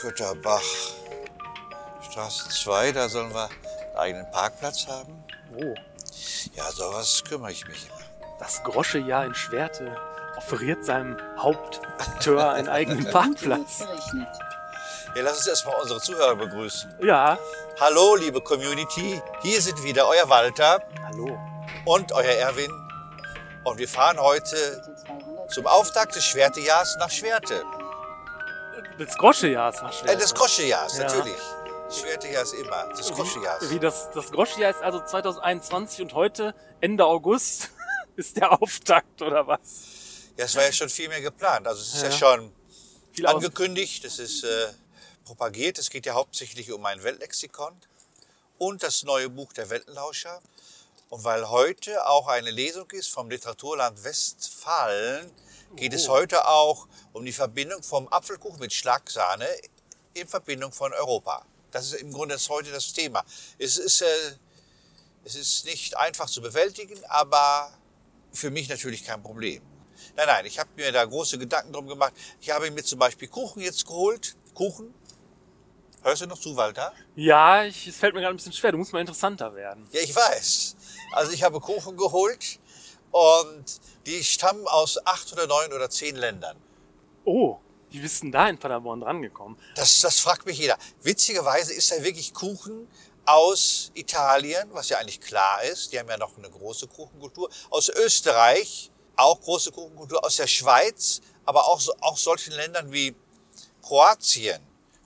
Kötterbach, Straße 2, da sollen wir einen eigenen Parkplatz haben. Oh, Ja, sowas kümmere ich mich immer. das Groschejahr in Schwerte offeriert seinem Hauptteur einen eigenen Parkplatz. Ja, lass uns erstmal unsere Zuhörer begrüßen. Ja, Hallo, liebe Community. Hier sind wieder euer Walter hallo. und euer Erwin. Und wir fahren heute zum Auftakt des Schwertejahrs nach Schwerte. Das Groschejahrs nach Äh, des Groschejahrs, Ja. natürlich. Schwertejahr ist immer. Das Groschejahrs. Wie das, das Groschejahr ist also 2021 und heute, Ende August, ist der Auftakt oder was? Ja, es war ja schon viel mehr geplant. Also es ist ja, Ja. schon Viel angekündigt, es ist äh, propagiert. Es geht ja hauptsächlich um ein Weltlexikon und das neue Buch der Weltenlauscher. Und weil heute auch eine Lesung ist vom Literaturland Westfalen, geht es Oh. heute auch um die Verbindung vom Apfelkuchen mit Schlagsahne in Verbindung von Europa. Das ist im Grunde das heute das Thema. Es ist, äh, es ist nicht einfach zu bewältigen, aber für mich natürlich kein Problem. Nein, nein, ich habe mir da große Gedanken drum gemacht. Ich habe mir zum Beispiel Kuchen jetzt geholt. Kuchen. Hörst du noch zu, Walter? Ja, ich, es fällt mir gerade ein bisschen schwer. Du musst mal interessanter werden. Ja, ich weiß. Also ich habe Kuchen geholt und die stammen aus acht oder neun oder zehn Ländern. Oh, wie bist denn da in Paderborn drangekommen? Das, das fragt mich jeder. Witzigerweise ist da wirklich Kuchen aus Italien, was ja eigentlich klar ist. Die haben ja noch eine große Kuchenkultur. Aus Österreich, auch große Kuchenkultur. Aus der Schweiz, aber auch, auch solchen Ländern wie Kroatien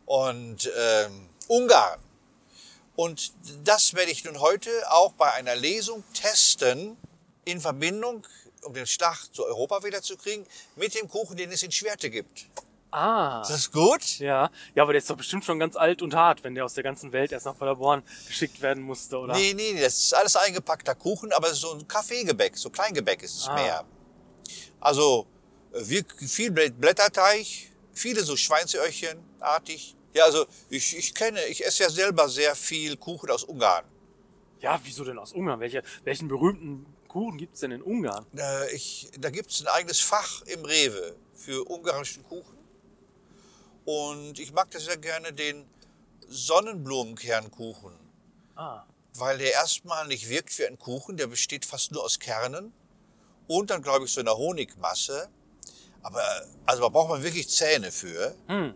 und ähm, Ungarn. Und das werde ich nun heute auch bei einer Lesung testen in Verbindung, um den Schlag zu Europa wieder zu kriegen, mit dem Kuchen, den es in Schwerte gibt. Ah, Ist das gut? ja. Ja, aber der ist doch bestimmt schon ganz alt und hart, wenn der aus der ganzen Welt erst nach Paderborn geschickt werden musste, oder? Nee, nee, nee, das ist alles eingepackter Kuchen, aber so ein Kaffeegebäck, so Kleingebäck ist es Ah. mehr. Also viel Blä- Blätterteig, viele so Schweinsöhrchenartig. Ja, also ich, ich kenne, ich esse ja selber sehr viel Kuchen aus Ungarn. Ja, wieso denn aus Ungarn? Welche, welchen berühmten Kuchen gibt's denn in Ungarn? Äh, ich, da gibt es ein eigenes Fach im Rewe für ungarischen Kuchen. Und ich mag das sehr gerne, den Sonnenblumenkernkuchen. Ah, weil der erstmal nicht wirkt wie ein Kuchen, der besteht fast nur aus Kernen und dann glaube ich so einer Honigmasse. Aber also da braucht man wirklich Zähne für. hm.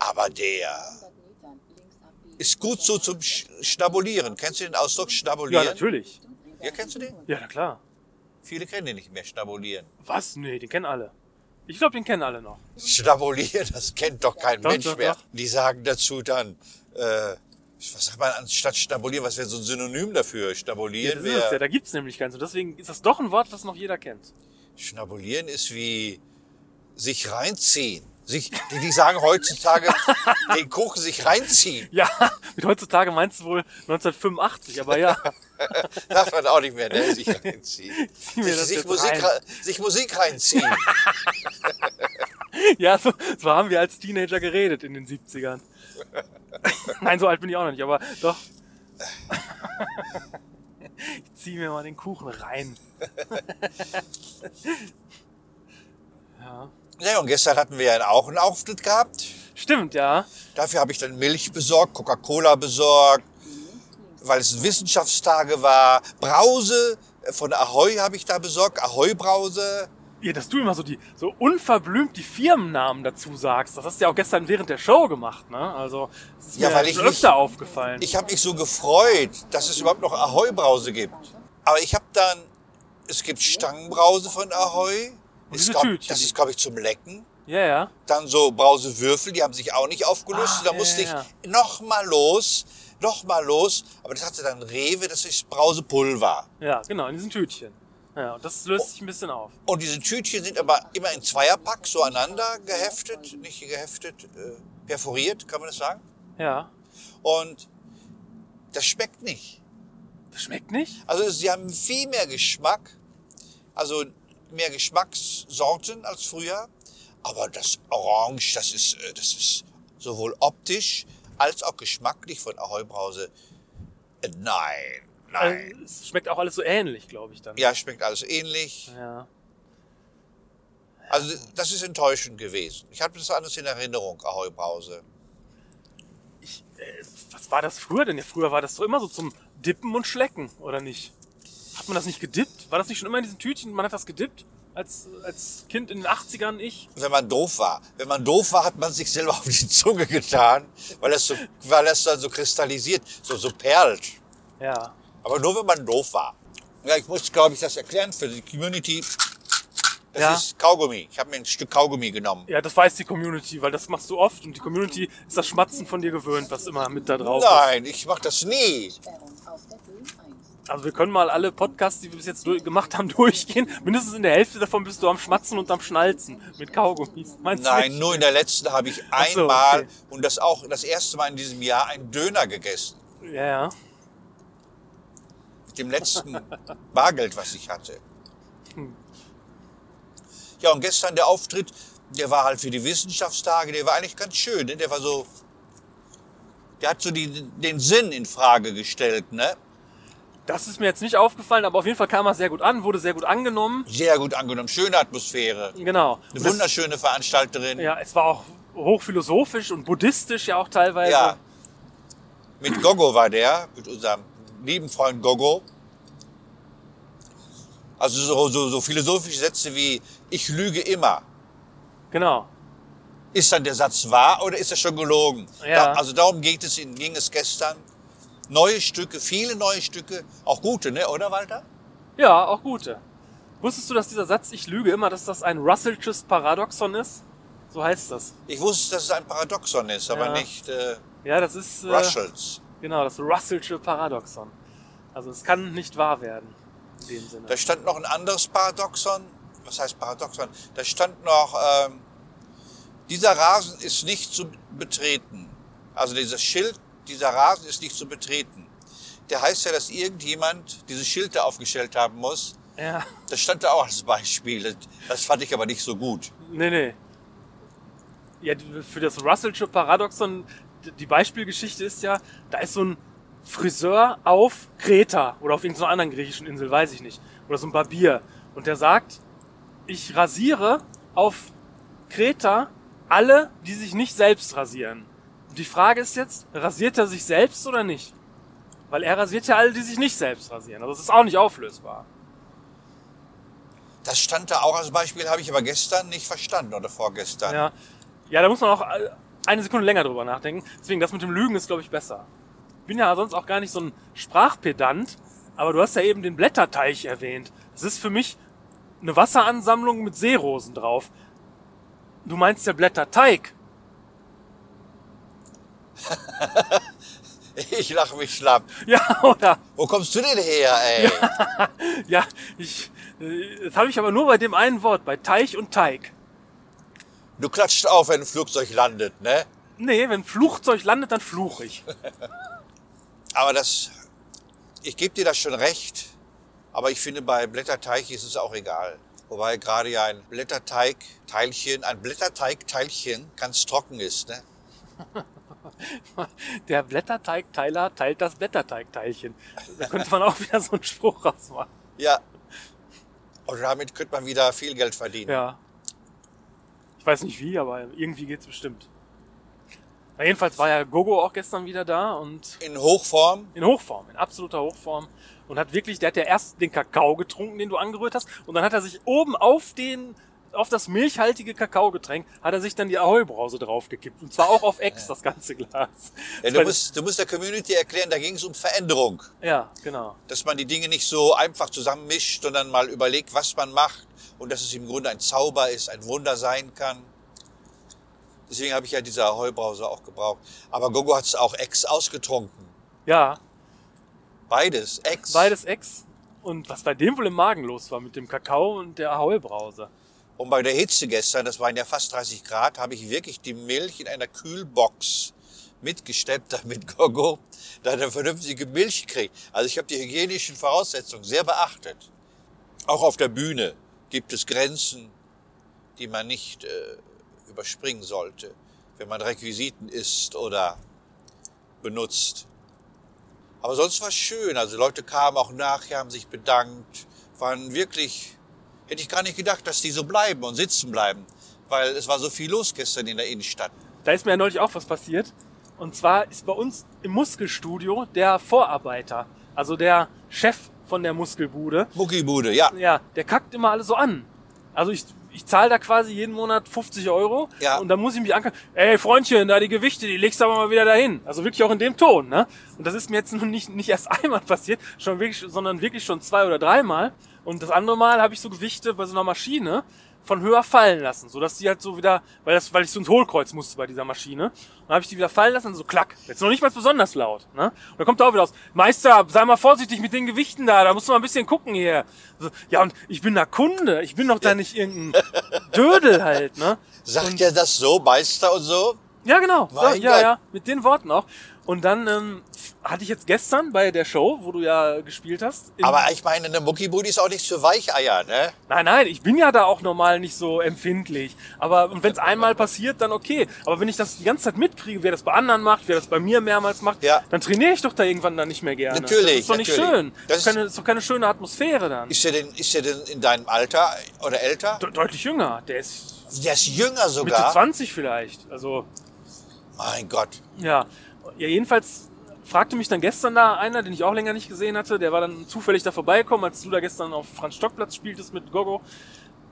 Aber der ist gut so zum Sch Schnabulieren. Kennst du den Ausdruck Ja, Schnabulieren? natürlich. Ja, kennst du den? Ja, na klar. Viele kennen den nicht mehr, Schnabulieren. Was? Nee, den kennen alle. Ich glaube, den kennen alle noch. Schnabulieren, das kennt doch kein Doch, Mensch doch, mehr. doch. Die sagen dazu dann, äh, was sagt man anstatt Schnabulieren, was wäre so ein Synonym dafür? Ja, Schnabulieren das ist es ja, wäre... da gibt's nämlich keins. Und deswegen ist das doch ein Wort, was noch jeder kennt. Schnabulieren ist wie sich reinziehen. Sich, die, die sagen heutzutage, den Kuchen sich reinziehen. Ja, mit heutzutage meinst du wohl 1985, aber ja. Sagt man auch nicht mehr, ne? Sich reinziehen. Sich, sich, Musik, rein. rein- sich Musik reinziehen. Ja, so, so haben wir als Teenager geredet in den 70ern. Nein, so alt bin ich auch noch nicht, aber doch. Ich zieh mir mal den Kuchen rein. Ja. Ja, und gestern hatten wir ja auch einen Auftritt gehabt. Stimmt, ja. Dafür habe ich dann Milch besorgt, Coca-Cola besorgt, weil es Wissenschaftstage war. Brause von Ahoy habe ich da besorgt, Ahoy-Brause. Ja, dass du immer so die so unverblümt die Firmennamen dazu sagst. Das hast du ja auch gestern während der Show gemacht, ne? Also, das ist Ja, mir weil ich öfter aufgefallen. Ich habe mich so gefreut, dass es überhaupt noch Ahoi-Brause gibt. Aber ich habe dann, es gibt Stangenbrause von Ahoi. Und Ist glaub- Tütchen. Das ist, glaube ich, zum Lecken. ja, ja. Dann so Brausewürfel, die haben sich auch nicht aufgelöst. Ah, da ja, musste ja, ich noch mal los, noch mal los. Aber das hatte dann Rewe, das ist Brausepulver. Ja, genau, in diesen Tütchen. Ja, und das löst sich ein bisschen auf. Und diese Tütchen sind aber immer in Zweierpack so aneinander geheftet, nicht geheftet, äh, perforiert, kann man das sagen? Ja. Und das schmeckt nicht. Das schmeckt nicht? Also sie haben viel mehr Geschmack, also mehr Geschmackssorten als früher. Aber das Orange, das ist, äh, das ist sowohl optisch als auch geschmacklich von Ahoi Brause. Äh, nein, nein. Also, es schmeckt auch alles so ähnlich, glaube ich dann. Ja, schmeckt alles ähnlich. Ja. Also das ist enttäuschend gewesen. Ich habe das alles in Erinnerung, Ahoi Brause. Was war das früher denn? Ja, früher war das so immer so zum Dippen und Schlecken, oder nicht? Hat man das nicht gedippt? War das nicht schon immer in diesen Tütchen? Man hat das gedippt? Als, als Kind in den 80ern, ich? Wenn man doof war. Wenn man doof war, hat man sich selber auf die Zunge getan, weil das so, weil das dann so kristallisiert, so, so perlt. Ja. Aber nur wenn man doof war. Ja, ich muss, glaube ich, das erklären für die Community. Das Ja. ist Kaugummi. Ich habe mir ein Stück Kaugummi genommen. Ja, das weiß die Community, weil das machst du oft und die Community ist das Schmatzen von dir gewöhnt, was immer mit da drauf ist. Nein, ich mache das nie. Sperrung auf der Grün 1. Also wir können mal alle Podcasts, die wir bis jetzt gemacht haben, durchgehen. Mindestens in der Hälfte davon bist du am Schmatzen und am Schnalzen mit Kaugummis. Meinst Nein, nicht? nur in der letzten habe ich Ach so, einmal okay. und das auch das erste Mal in diesem Jahr einen Döner gegessen. Ja, ja. Mit dem letzten Bargeld, was ich hatte. Ja, und gestern der Auftritt, der war halt für die Wissenschaftstage, der war eigentlich ganz schön. Ne? Der war so, der hat so die, den Sinn in Frage gestellt. Ne? Das ist mir jetzt nicht aufgefallen, aber auf jeden Fall kam er sehr gut an, wurde sehr gut angenommen. Sehr gut angenommen, schöne Atmosphäre. Genau. Eine das- wunderschöne Veranstalterin. Ja, es war auch hochphilosophisch und buddhistisch ja auch teilweise. Ja. Mit Gogo war der, mit unserem lieben Freund Gogo. Also so, so, so philosophische Sätze wie, ich lüge immer. Genau. Ist dann der Satz wahr oder ist er schon gelogen? Ja. Da, also darum geht es, ging es gestern. Neue Stücke, viele neue Stücke, auch gute, ne, oder Walter? Ja, auch gute. Wusstest du, dass dieser Satz, ich lüge immer, dass das ein Russellsches Paradoxon ist? So heißt das. Ich wusste, dass es ein Paradoxon ist, aber Ja. nicht äh, Ja, das ist äh, Russells. genau das Russellsche Paradoxon. Also es kann nicht wahr werden in dem Sinne. Da stand noch ein anderes Paradoxon. Was heißt Paradoxon? Da stand noch, ähm, dieser Rasen ist nicht zu betreten. Also dieses Schild, dieser Rasen ist nicht zu betreten. Der heißt ja, dass irgendjemand dieses Schild da aufgestellt haben muss. Ja, Das stand da auch als Beispiel. Das fand ich aber nicht so gut. nee, nee. Ja, für das Russellsche Paradoxon, die Beispielgeschichte ist ja, da ist so ein Friseur auf Kreta oder auf irgendeiner anderen griechischen Insel, weiß ich nicht. Oder so ein Barbier. Und der sagt, ich rasiere auf Kreta alle, die sich nicht selbst rasieren. Und die Frage ist jetzt, rasiert er sich selbst oder nicht? Weil er rasiert ja alle, die sich nicht selbst rasieren. Also das ist auch nicht auflösbar. Das stand da auch als Beispiel, habe ich aber gestern nicht verstanden oder vorgestern. Ja. ja, da muss man auch äh, eine Sekunde länger drüber nachdenken. Deswegen, das mit dem Lügen ist, glaube ich, besser. Ich bin ja sonst auch gar nicht so ein Sprachpedant, aber du hast ja eben den Blätterteich erwähnt. Das ist für mich eine Wasseransammlung mit Seerosen drauf. Du meinst ja Blätterteig. Ich lache mich schlapp. Ja, oder? Wo kommst du denn her, ey? Ja, ich. äh, Das habe ich aber nur bei dem einen Wort, bei Teich und Teig. Du klatscht auf, wenn ein Flugzeug landet, ne? Nee, wenn ein Flugzeug landet, dann fluch ich. Aber das, ich gebe dir das schon recht, aber ich finde, bei Blätterteig ist es auch egal. Wobei gerade ja ein Blätterteig-Teilchen, ein Blätterteig-Teilchen ganz trocken ist, ne? Der Blätterteigteiler teilt das Blätterteigteilchen. Da könnte man auch wieder so einen Spruch rausmachen. Ja. Und damit könnte man wieder viel Geld verdienen. Ja. Ich weiß nicht wie, aber irgendwie geht's bestimmt. Na, jedenfalls war ja Gogo auch gestern wieder da und In Hochform. in Hochform, in absoluter Hochform. Und hat wirklich, der hat ja erst den Kakao getrunken, den du angerührt hast, und dann hat er sich oben auf den, auf das milchhaltige Kakaogetränk, hat er sich dann die Ahoi-Brause draufgekippt. Und zwar auch auf Ex, das ganze Glas. Ja, du, musst, du musst der Community erklären, da ging es um Veränderung. ja, genau. Dass man die Dinge nicht so einfach zusammenmischt, sondern mal überlegt, was man macht. Und dass es im Grunde ein Zauber ist, ein Wunder sein kann. Deswegen habe ich ja diese Ahoi-Brause auch gebraucht. Aber Gogo hat es auch Ex ausgetrunken. Ja, Beides, Ex. beides Ex. Und was bei dem wohl im Magen los war mit dem Kakao und der Ahoi-Brause. Und bei der Hitze gestern, das waren ja fast 30 Grad, habe ich wirklich die Milch in einer Kühlbox mitgesteppt, damit Gogo da eine vernünftige Milch kriegt. Also ich habe die hygienischen Voraussetzungen sehr beachtet. Auch auf der Bühne gibt es Grenzen, die man nicht äh, überspringen sollte, wenn man Requisiten isst oder benutzt. Aber sonst war es schön. Also Leute kamen auch nachher, haben sich bedankt, waren wirklich, hätte ich gar nicht gedacht, dass die so bleiben und sitzen bleiben, weil es war so viel los gestern in der Innenstadt. Da ist mir ja neulich auch was passiert. Und zwar ist bei uns im Muskelstudio der Vorarbeiter, also der Chef von der Muskelbude. Muckibude, ja. Ja, der kackt immer alles so an. Also ich, ich zahle da quasi jeden Monat 50 Euro Ja. und dann muss ich mich angucken, ey Freundchen, da die Gewichte, die legst du aber mal wieder dahin. Also wirklich auch in dem Ton, ne? Und das ist mir jetzt nun nicht, nicht erst einmal passiert, schon wirklich, sondern wirklich schon zwei oder dreimal. Und das andere Mal habe ich so Gewichte bei so einer Maschine von höher fallen lassen, so dass die halt so wieder, weil das, weil ich so ins Hohlkreuz musste bei dieser Maschine, dann habe ich die wieder fallen lassen, so klack. Jetzt noch nicht mal besonders laut, ne? Und dann kommt da auch wieder aus, Meister, sei mal vorsichtig mit den Gewichten da, da musst du mal ein bisschen gucken hier. So, ja, und ich bin da Kunde, ich bin doch da nicht irgendein Dödel halt, ne? Sagt er das so, Meister und so? Ja, genau. Ja, ja, ja, mit den Worten auch. Und dann ähm, hatte ich jetzt gestern bei der Show, wo du ja gespielt hast. Aber ich meine, eine Muckibude ist auch nicht für Weicheier, ne? Nein, nein, ich bin ja da auch normal nicht so empfindlich. Aber wenn es einmal passiert, dann okay. Aber wenn ich das die ganze Zeit mitkriege, wer das bei anderen macht, wer das bei mir mehrmals macht, Ja. dann trainiere ich doch da irgendwann dann nicht mehr gerne. Natürlich, Das ist doch nicht natürlich. schön. Das ist, keine, ist doch keine schöne Atmosphäre dann. Ist der denn, ist der denn in deinem Alter oder älter? De deutlich jünger. Der ist Der ist jünger Mitte sogar. 20 vielleicht. Also Mein Gott. Ja, ja jedenfalls fragte mich dann gestern da einer, den ich auch länger nicht gesehen hatte, der war dann zufällig da vorbeigekommen, als du da gestern auf Franz Stockplatz spieltest mit Gogo,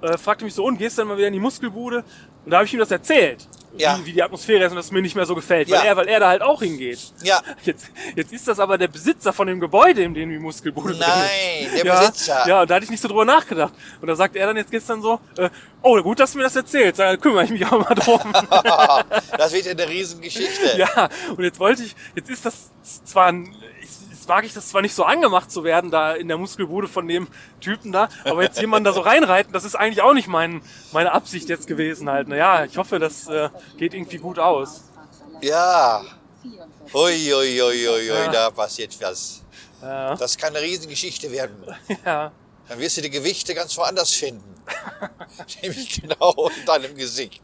äh, fragte mich so, und gehst dann mal wieder in die Muskelbude? Und da habe ich ihm das erzählt, Ja. wie, wie die Atmosphäre ist und dass es mir nicht mehr so gefällt, Ja. weil, er, weil er da halt auch hingeht. Ja. Jetzt, jetzt ist das aber der Besitzer von dem Gebäude, in dem die Muskelbude drin Nein, ist. der ja, Besitzer. Ja, und da hatte ich nicht so drüber nachgedacht. Und da sagt er dann jetzt gestern so, äh, oh, gut, dass du mir das erzählst, da kümmere ich mich auch mal drum. Das wird ja eine Riesengeschichte. Ja, und jetzt wollte ich, jetzt ist das zwar, ein- jetzt mag ich das zwar nicht so angemacht zu werden, da in der Muskelbude von dem Typen da, aber jetzt jemanden da so reinreiten, das ist eigentlich auch nicht mein, meine Absicht jetzt gewesen halt. Naja, ich hoffe, das äh, geht irgendwie gut aus. Ja. Ui, ui, ui, ui, ui, Ja. da passiert was. Ja, Das kann eine Riesengeschichte werden. ja, Dann wirst du die Gewichte ganz woanders finden. Nämlich genau in deinem Gesicht.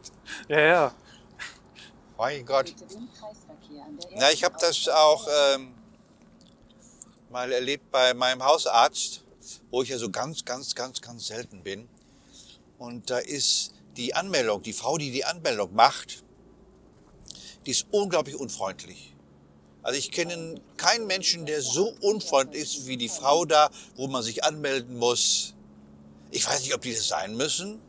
ja, ja. Mein Gott. Na, ich habe das auch ähm, mal erlebt bei meinem Hausarzt, wo ich ja so ganz, ganz, ganz, ganz selten bin. Und da ist die Anmeldung, die Frau, die die Anmeldung macht, die ist unglaublich unfreundlich. Also ich kenne keinen Menschen, der so unfreundlich ist wie die Frau da, wo man sich anmelden muss. Ich weiß nicht, ob die das sein müssen.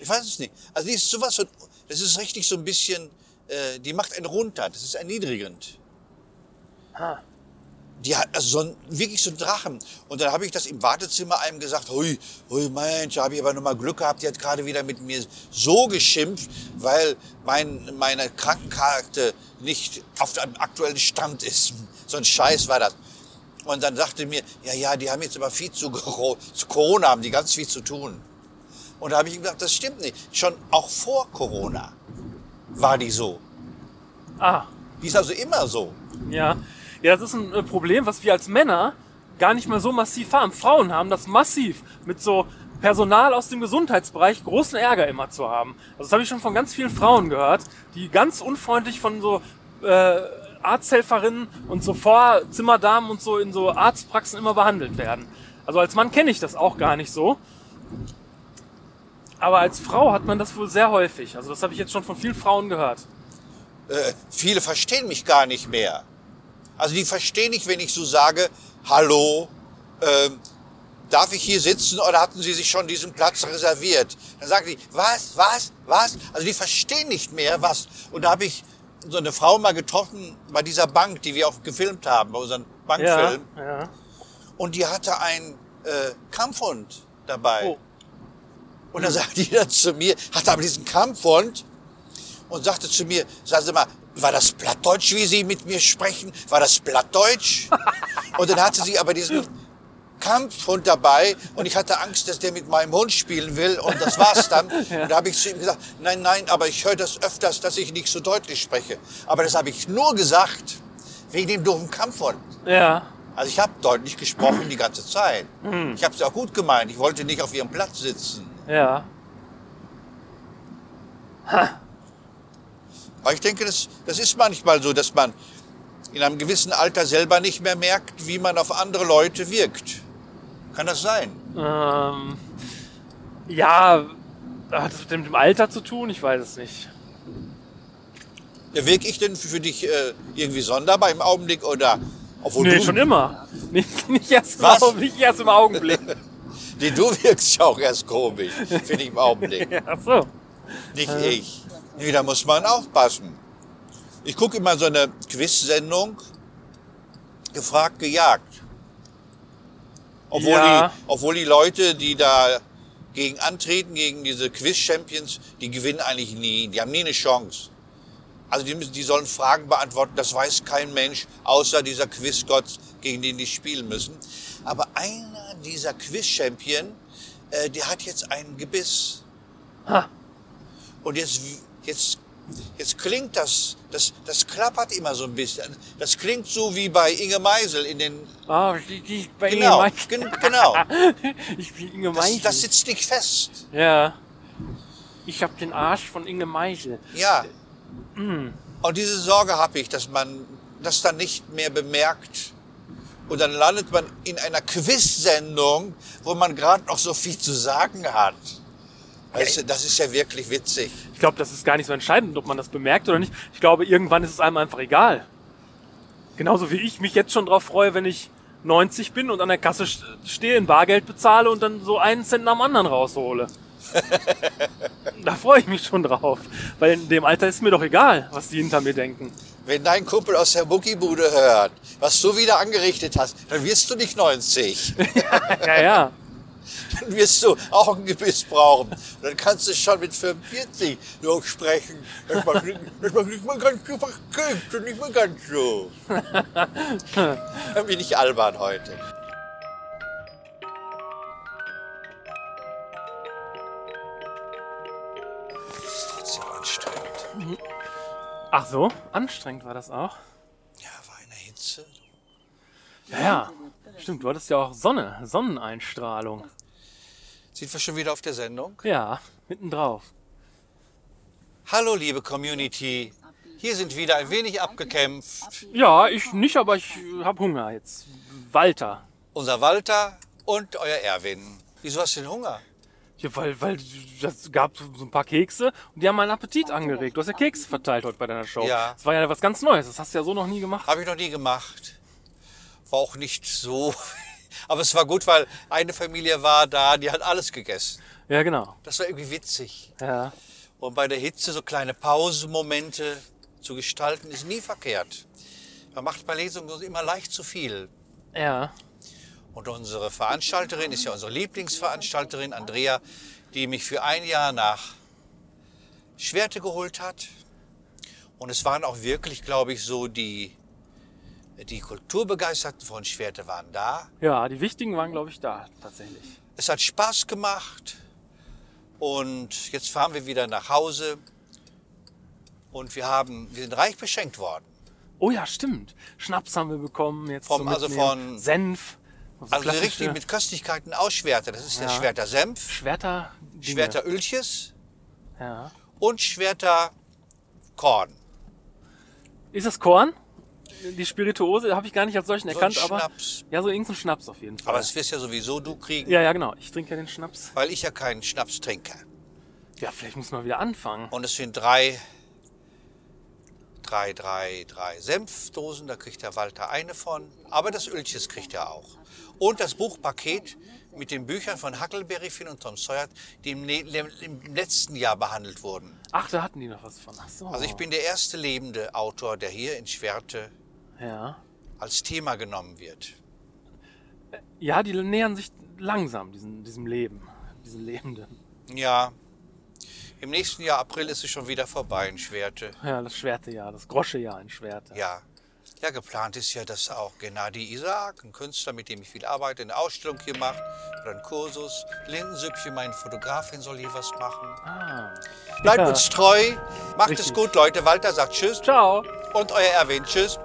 Ich weiß es nicht. Also die ist sowas von, das ist richtig so ein bisschen, äh, die macht einen runter. Das ist erniedrigend. Ha. Die hat also so ein, wirklich so ein Drachen. Und dann habe ich das im Wartezimmer einem gesagt, hui, hui Mensch, da habe ich aber noch mal Glück gehabt, die hat gerade wieder mit mir so geschimpft, weil mein, meine Krankenkarte nicht auf dem aktuellen Stand ist. So ein Scheiß war das. Und dann sagte mir, ja, ja, die haben jetzt aber viel zu, zu Corona, haben die ganz viel zu tun. Und da habe ich ihm gesagt, das stimmt nicht. Schon auch vor Corona war die so. Ah, Die ist also immer so. ja. Ja, das ist ein äh, Problem, was wir als Männer gar nicht mehr so massiv haben. Frauen haben das massiv mit so Personal aus dem Gesundheitsbereich großen Ärger immer zu haben. Also das habe ich schon von ganz vielen Frauen gehört, die ganz unfreundlich von so äh, Arzthelferinnen und so Vorzimmerdamen und so in so Arztpraxen immer behandelt werden. Also als Mann kenne ich das auch gar nicht so. Aber als Frau hat man das wohl sehr häufig. Also das habe ich jetzt schon von vielen Frauen gehört. äh, viele verstehen mich gar nicht mehr. Also die verstehen nicht, wenn ich so sage, hallo, ähm, darf ich hier sitzen oder hatten Sie sich schon diesen Platz reserviert? Dann sagen die, was, was, was? Also die verstehen nicht mehr, was. Und da habe ich so eine Frau mal getroffen bei dieser Bank, die wir auch gefilmt haben, bei unserem Ja, Bankfilm. ja. Und die hatte einen äh, Kampfhund dabei. Oh. Und dann sagte die dann zu mir, hatte aber diesen Kampfhund und sagte zu mir, sagen Sie mal, war das Plattdeutsch, wie Sie mit mir sprechen? War das Plattdeutsch? und dann hatte sie aber diesen Kampfhund dabei und ich hatte Angst, dass der mit meinem Hund spielen will und das war's dann. Und da habe ich zu ihm gesagt, nein, nein, aber ich höre das öfters, dass ich nicht so deutlich spreche. Aber das habe ich nur gesagt wegen dem doofen Kampfhund. Ja. Also ich habe deutlich gesprochen die ganze Zeit. Ich habe es auch gut gemeint. Ich wollte nicht auf ihrem Platz sitzen. Ja. Aber ich denke, das, das ist manchmal so, dass man in einem gewissen Alter selber nicht mehr merkt, wie man auf andere Leute wirkt. Kann das sein? Ähm, ja, hat das mit dem, Alter zu tun? Ich weiß es nicht. Ja, wirke ich denn für dich äh, irgendwie sonderbar im Augenblick oder obwohl Nee, du, schon immer. Nicht, nicht, erst, im nicht erst im Augenblick. Nee, du wirkst ja auch erst komisch, finde ich im Augenblick. ach so. Nicht ich. Nee, da muss man aufpassen. Ich gucke immer so eine Quiz-Sendung, gefragt, gejagt. Obwohl, Ja. die, obwohl die Leute, die da gegen antreten, gegen diese Quiz-Champions, die gewinnen eigentlich nie. Die haben nie eine Chance. Also die, müssen, die sollen Fragen beantworten, das weiß kein Mensch, außer dieser Quizgott, gegen den die spielen müssen. Aber einer dieser Quiz-Champion, äh, der hat jetzt ein Gebiss. Ha. Und jetzt, jetzt, jetzt klingt das, das, das klappert immer so ein bisschen. Das klingt so wie bei Inge Meisel in den, Ah, die, die, bei genau, Inge Meichel. gen, genau. Ich bin Inge Das, Meichel. das sitzt nicht fest. ja. Ich hab den Arsch von Inge Meichel. Ja. Und diese Sorge habe ich, dass man das dann nicht mehr bemerkt. Und dann landet man in einer Quiz-Sendung, wo man gerade noch so viel zu sagen hat. Weißt du, das ist ja wirklich witzig. Ich glaube, das ist gar nicht so entscheidend, ob man das bemerkt oder nicht. Ich glaube, irgendwann ist es einem einfach egal. Genauso wie ich mich jetzt schon drauf freue, wenn ich 90 bin und an der Kasse st- stehe, in Bargeld bezahle und dann so einen Cent nach dem anderen raushole. da freue ich mich schon drauf. Weil in dem Alter ist mir doch egal, was die hinter mir denken. Wenn dein Kumpel aus der Muckibude hört, was du wieder angerichtet hast, dann wirst du nicht 90. Ja, ja. Dann wirst du auch ein Gebiss brauchen. Und dann kannst du schon mit 45 noch sprechen. Das macht nicht, das macht nicht mehr ganz so verkehrt und nicht mehr ganz so. Dann bin ich albern heute. Das ist trotzdem anstrengend. Ach so, anstrengend war das auch. Ja, war eine Hitze. Ja, ja. Stimmt, du hattest ja auch Sonne, Sonneneinstrahlung. Sind wir schon wieder auf der Sendung? Ja, mittendrauf. Hallo, liebe Community. Hier sind wieder ein wenig abgekämpft. Ja, ich nicht, aber ich hab Hunger jetzt. Walter. Unser Walter und euer Erwin. Wieso hast du denn Hunger? Ja, weil, weil das gab so ein paar Kekse und die haben meinen Appetit angeregt. Du hast ja Kekse verteilt heute bei deiner Show. Ja. Das war ja was ganz Neues. Das hast du ja so noch nie gemacht. Habe ich noch nie gemacht. War auch nicht so. Aber es war gut, weil eine Familie war da, die hat alles gegessen. Ja, genau. Das war irgendwie witzig. Ja. Und bei der Hitze so kleine Pausenmomente zu gestalten, ist nie verkehrt. Man macht bei Lesungen immer leicht zu viel. Ja. Und unsere Veranstalterin ist ja unsere Lieblingsveranstalterin, Andrea, die mich für ein Jahr nach Schwerte geholt hat. Und es waren auch wirklich, glaube ich, so die, die Kulturbegeisterten von Schwerte waren da. Ja, die wichtigen waren, glaube ich, da, tatsächlich. Es hat Spaß gemacht. Und jetzt fahren wir wieder nach Hause. Und wir, haben, wir sind reich beschenkt worden. Oh ja, stimmt. Schnaps haben wir bekommen. Jetzt Vom- also von- Senf. So Also richtig mit Köstlichkeiten aus Schwerte. Das ist der Ja. Schwerter Senf, Schwerter. Dinge. Schwerter Ölches Ja. und Schwerter Korn. Ist das Korn? Die Spirituose habe ich gar nicht als solchen So erkannt, aber. Schnaps. Ja, so irgendein Schnaps auf jeden Fall. Aber das wirst ja sowieso du kriegen, ja, ja, genau. Ich trinke ja den Schnaps. weil ich ja keinen Schnaps trinke. Ja, vielleicht muss man wieder anfangen. Und es sind drei, drei, drei, drei Senfdosen, da kriegt der Walter eine von. Aber das Ölches kriegt er auch. Und das Buchpaket mit den Büchern von Huckleberry Finn und Tom Sawyer, die im, ne- im letzten Jahr behandelt wurden. Ach, da hatten die noch was von. Ach so. Also ich bin der erste lebende Autor, der hier in Schwerte Ja. als Thema genommen wird. Ja, die nähern sich langsam diesem, diesem Leben. Diesem Lebenden. Ja, im nächsten Jahr April ist es schon wieder vorbei in Schwerte. Ja, das Schwertejahr, das Groschejahr in Schwerte. Ja. Ja, geplant ist ja, dass auch Gennady Isaac, ein Künstler, mit dem ich viel arbeite, eine Ausstellung hier macht oder einen Kursus. Lindensüppchen, meine Fotografin, soll hier was machen. Ah. Bleibt Ja. uns treu, macht es Richtig. gut, Leute. Walter sagt Tschüss Ciao. und euer Erwin Tschüss.